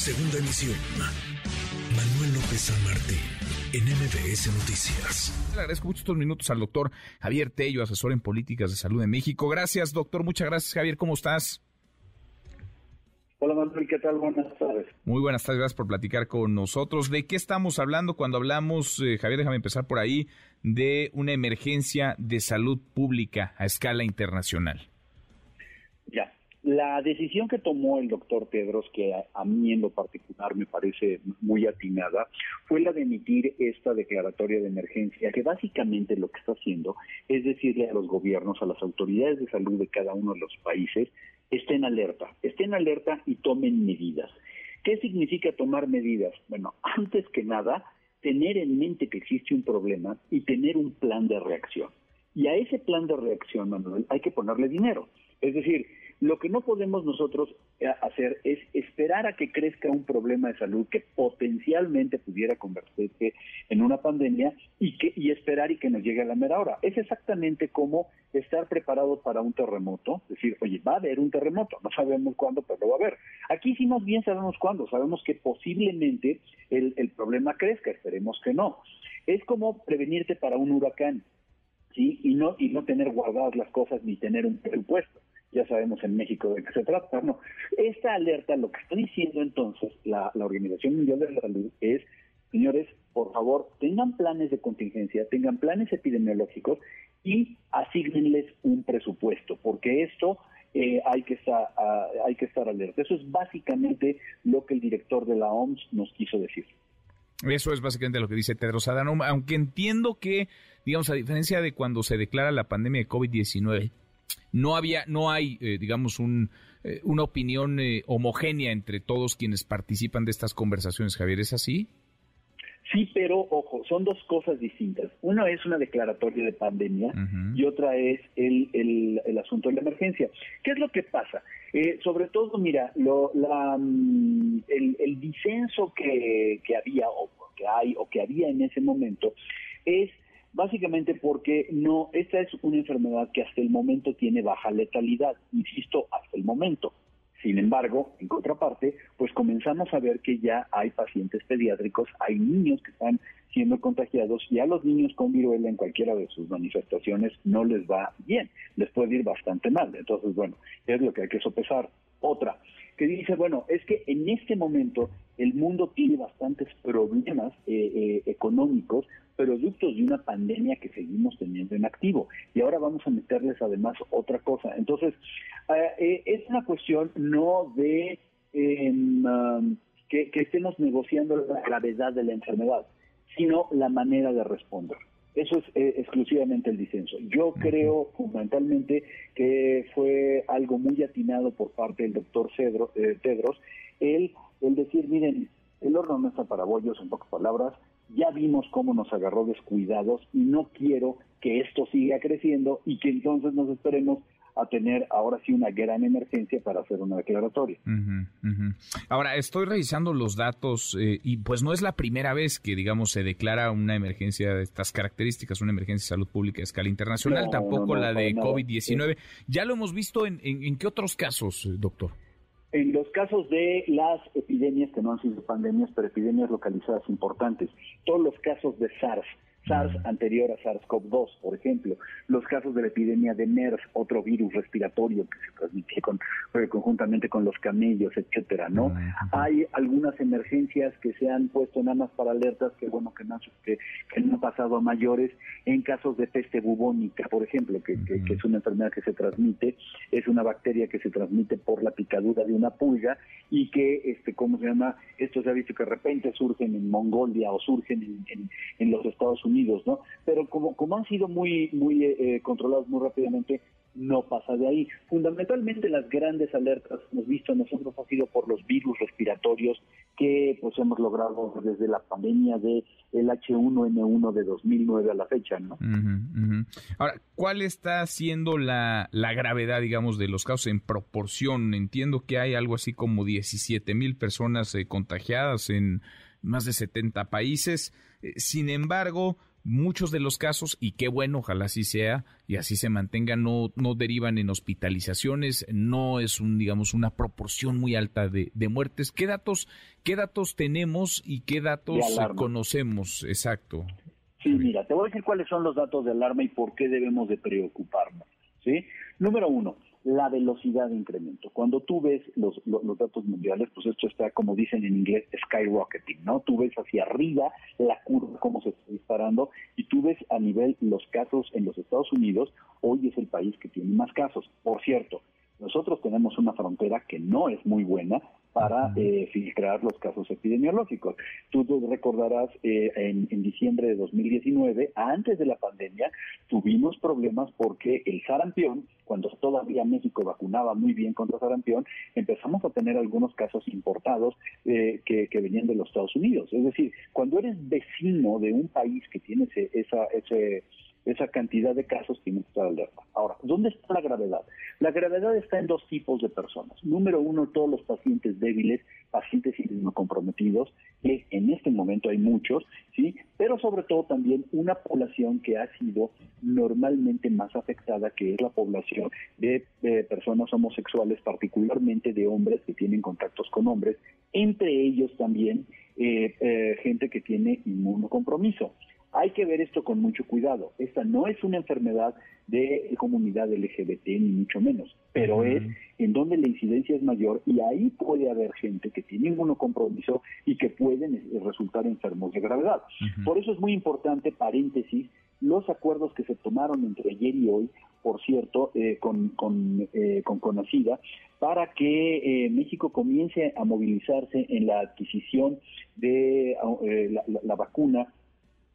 Segunda emisión. Manuel López San Martín, en MBS Noticias. Le agradezco mucho estos minutos al doctor Javier Tello, asesor en políticas de salud de México. Gracias, doctor. Muchas gracias, Javier. ¿Cómo estás? Hola Manuel, ¿qué tal? Buenas tardes. Muy buenas tardes, gracias por platicar con nosotros. ¿De qué estamos hablando cuando hablamos, eh, Javier, déjame empezar por ahí, de una emergencia de salud pública a escala internacional? Ya, la decisión que tomó el doctor Pedros, que a, mí en lo particular me parece muy atinada, fue la de emitir esta declaratoria de emergencia, que básicamente lo que está haciendo es decirle a los gobiernos, a las autoridades de salud de cada uno de los países, estén alerta, estén alerta y tomen medidas. ¿Qué significa tomar medidas? Bueno, antes que nada, tener en mente que existe un problema y tener un plan de reacción. Y a ese plan de reacción, Manuel, hay que ponerle dinero. Es decir, lo que no podemos nosotros eh, hacer es esperar a que crezca un problema de salud que potencialmente pudiera convertirse en una pandemia y que y esperar y que nos llegue a la mera hora. Es exactamente como estar preparados para un terremoto, decir, oye, va a haber un terremoto, no sabemos cuándo, pero lo va a haber. Aquí sí más bien sabemos cuándo, sabemos que posiblemente el, el problema crezca, esperemos que no. Es como prevenirte para un huracán, ¿sí? Y no, y no tener guardadas las cosas ni tener un presupuesto ya sabemos en México de qué se trata. No, esta alerta, lo que está diciendo entonces la, Organización Mundial de la Salud es, señores, por favor, tengan planes de contingencia, tengan planes epidemiológicos y asignenles un presupuesto, porque esto eh, hay que estar hay que estar alerta. Eso es básicamente lo que el director de la OMS nos quiso decir. Eso es básicamente lo que dice Tedros Adhanom, aunque entiendo que, digamos, a diferencia de cuando se declara la pandemia de COVID-19, no había, no hay, eh, digamos, un, eh, una opinión eh, homogénea entre todos quienes participan de estas conversaciones, Javier, ¿es así? Sí, pero ojo, son dos cosas distintas. Una es una declaratoria de pandemia y otra es el, el, el, asunto de la emergencia. ¿Qué es lo que pasa? sobre todo, mira, lo, la, mm, el, el disenso que, que había o que hay o que había en ese momento es Básicamente porque no, esta es una enfermedad que hasta el momento tiene baja letalidad, insisto, hasta el momento. Sin embargo, en contraparte, pues comenzamos a ver que ya hay pacientes pediátricos, hay niños que están siendo contagiados y a los niños con viruela en cualquiera de sus manifestaciones no les va bien, les puede ir bastante mal. Entonces, bueno, es lo que hay que sopesar. Otra, que dice, bueno, es que en este momento el mundo tiene bastantes problemas eh, eh, económicos productos de una pandemia que seguimos teniendo en activo. Y ahora vamos a meterles además otra cosa. Entonces, eh, es una cuestión no de em, que, estemos negociando la gravedad de la enfermedad, sino la manera de responder. Eso es exclusivamente el disenso. Yo creo fundamentalmente que fue algo muy atinado por parte del doctor Cedro, Tedros el, el decir, miren, el horno no está para bollos, en pocas palabras, ya vimos cómo nos agarró descuidados y no quiero que esto siga creciendo y que entonces nos esperemos a tener ahora sí una gran emergencia para hacer una declaratoria. Ahora, estoy revisando los datos eh, y pues no es la primera vez que, digamos, se declara una emergencia de estas características, una emergencia de salud pública a escala internacional, tampoco la de COVID-19. Ya lo hemos visto en, en qué otros casos, eh, doctor. En los casos de las epidemias, que no han sido pandemias, pero epidemias localizadas importantes, todos los casos de SARS, SARS anterior a SARS-CoV-2, por ejemplo, los casos de la epidemia de MERS, otro virus respiratorio que se transmite con, eh, conjuntamente con los camellos, etcétera, ¿no? Hay algunas emergencias que se han puesto nada más para alertas que bueno que no, que, no han pasado a mayores en casos de peste bubónica, por ejemplo, que, que, es una enfermedad que se transmite, es una bacteria que se transmite por la picadura de una pulga y que, este, ¿cómo se llama? Esto se ha visto que de repente surgen en Mongolia o surgen en, en, en los Estados Unidos Unidos, ¿no? Pero como, como han sido muy, muy eh, eh, controlados muy rápidamente, no pasa de ahí. Fundamentalmente las grandes alertas hemos visto nosotros ha sido por los virus respiratorios que pues hemos logrado desde la pandemia de el H1N1 de 2009 a la fecha, ¿no? Ahora, ¿cuál está siendo la, la gravedad, digamos, de los casos en proporción? Entiendo que hay algo así como 17 mil personas eh, contagiadas en más de 70 países. Eh, sin embargo, muchos de los casos, y qué bueno, ojalá así sea, y así se mantenga, no, no derivan en hospitalizaciones, no es un, digamos, una proporción muy alta de, de muertes. ¿Qué datos, qué datos tenemos y qué datos conocemos? Exacto. Sí, mira, te voy a decir cuáles son los datos de alarma y por qué debemos de preocuparnos. ¿sí? Número uno, la velocidad de incremento. Cuando tú ves los, los, datos mundiales, pues esto está, como dicen en inglés, skyrocketing, ¿no? Tú ves hacia arriba la curva, cómo se está disparando, y tú ves a nivel los casos en los Estados Unidos, hoy es el país que tiene más casos. Por cierto, nosotros tenemos una frontera que no es muy buena para eh, filtrar los casos epidemiológicos. Tú recordarás, eh, en, en, diciembre de 2019, antes de la pandemia, tuvimos problemas porque el sarampión, cuando todavía México vacunaba muy bien contra sarampión, empezamos a tener algunos casos importados eh, que, que, venían de los Estados Unidos. Es decir, cuando eres vecino de un país que tiene ese, esa, ese esa cantidad de casos tiene que estar alerta. Ahora, ¿dónde está la gravedad? La gravedad está en dos tipos de personas. Número uno, todos los pacientes débiles, pacientes inmunocomprometidos, que en este momento hay muchos, ¿sí? Pero sobre todo también una población que ha sido normalmente más afectada, que es la población de, personas homosexuales, particularmente de hombres que tienen contactos con hombres, entre ellos también eh, eh, gente que tiene inmunocompromiso. Hay que ver esto con mucho cuidado. Esta no es una enfermedad de comunidad LGBT, ni mucho menos, pero es en donde la incidencia es mayor y ahí puede haber gente que tiene inmunocompromiso y que pueden eh, resultar enfermos de gravedad. Por eso es muy importante, paréntesis, los acuerdos que se tomaron entre ayer y hoy, por cierto, eh, con, con, eh, con Conocida, para que México comience a movilizarse en la adquisición de la vacuna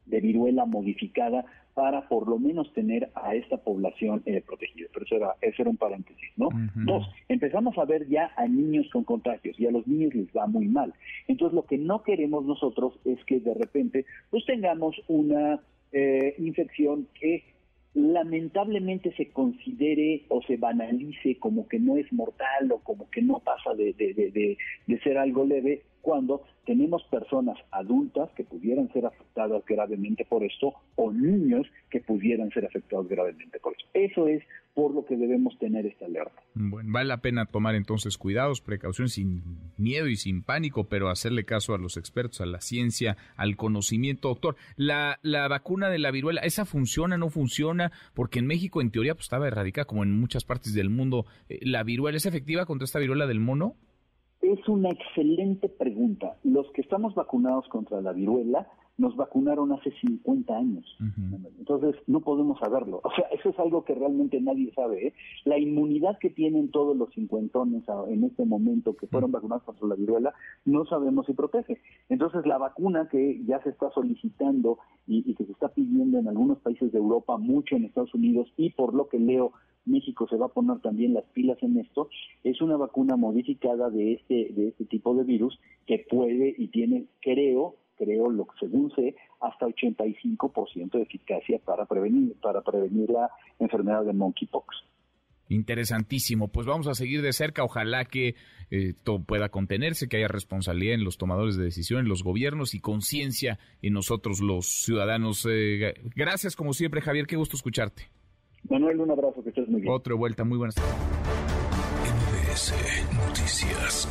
de viruela modificada para por lo menos tener a esta población eh, protegida. Pero eso era, eso era un paréntesis, ¿no? Dos, empezamos a ver ya a niños con contagios y a los niños les va muy mal. Entonces lo que no queremos nosotros es que de repente pues tengamos una eh, infección que lamentablemente se considere o se banalice como que no es mortal o como que no pasa de, de, de, de ser algo leve cuando tenemos personas adultas que pudieran ser afectadas gravemente por esto o niños que pudieran ser afectados gravemente por esto. Eso es por lo que debemos tener esta alerta. Bueno, vale la pena tomar entonces cuidados, precauciones sin miedo y sin pánico, pero hacerle caso a los expertos, a la ciencia, al conocimiento. Doctor, la, la vacuna de la viruela, ¿esa funciona, no funciona? Porque en México en teoría pues, estaba erradicada como en muchas partes del mundo. Eh, ¿La viruela es efectiva contra esta viruela del mono? Es una excelente pregunta. Los que estamos vacunados contra la viruela nos vacunaron hace 50 años. Entonces, no podemos saberlo. O sea, eso es algo que realmente nadie sabe. ¿eh? La inmunidad que tienen todos los cincuentones en este momento que fueron vacunados contra la viruela, no sabemos si protege. Entonces, la vacuna que ya se está solicitando y, y que se está pidiendo en algunos países de Europa, mucho en Estados Unidos y por lo que leo México se va a poner también las pilas en esto, es una vacuna modificada de este, de este tipo de virus que puede y tiene, creo, creo, lo que según sé, hasta 85% de eficacia para prevenir, para prevenir la enfermedad de monkeypox. Interesantísimo. Pues vamos a seguir de cerca. Ojalá que eh, todo pueda contenerse, que haya responsabilidad en los tomadores de decisión, en los gobiernos y conciencia en nosotros los ciudadanos. Eh, gracias como siempre, Javier. Qué gusto escucharte. Manuel, un abrazo, que estés muy bien. Otra vuelta, muy buenas tardes. Noticias.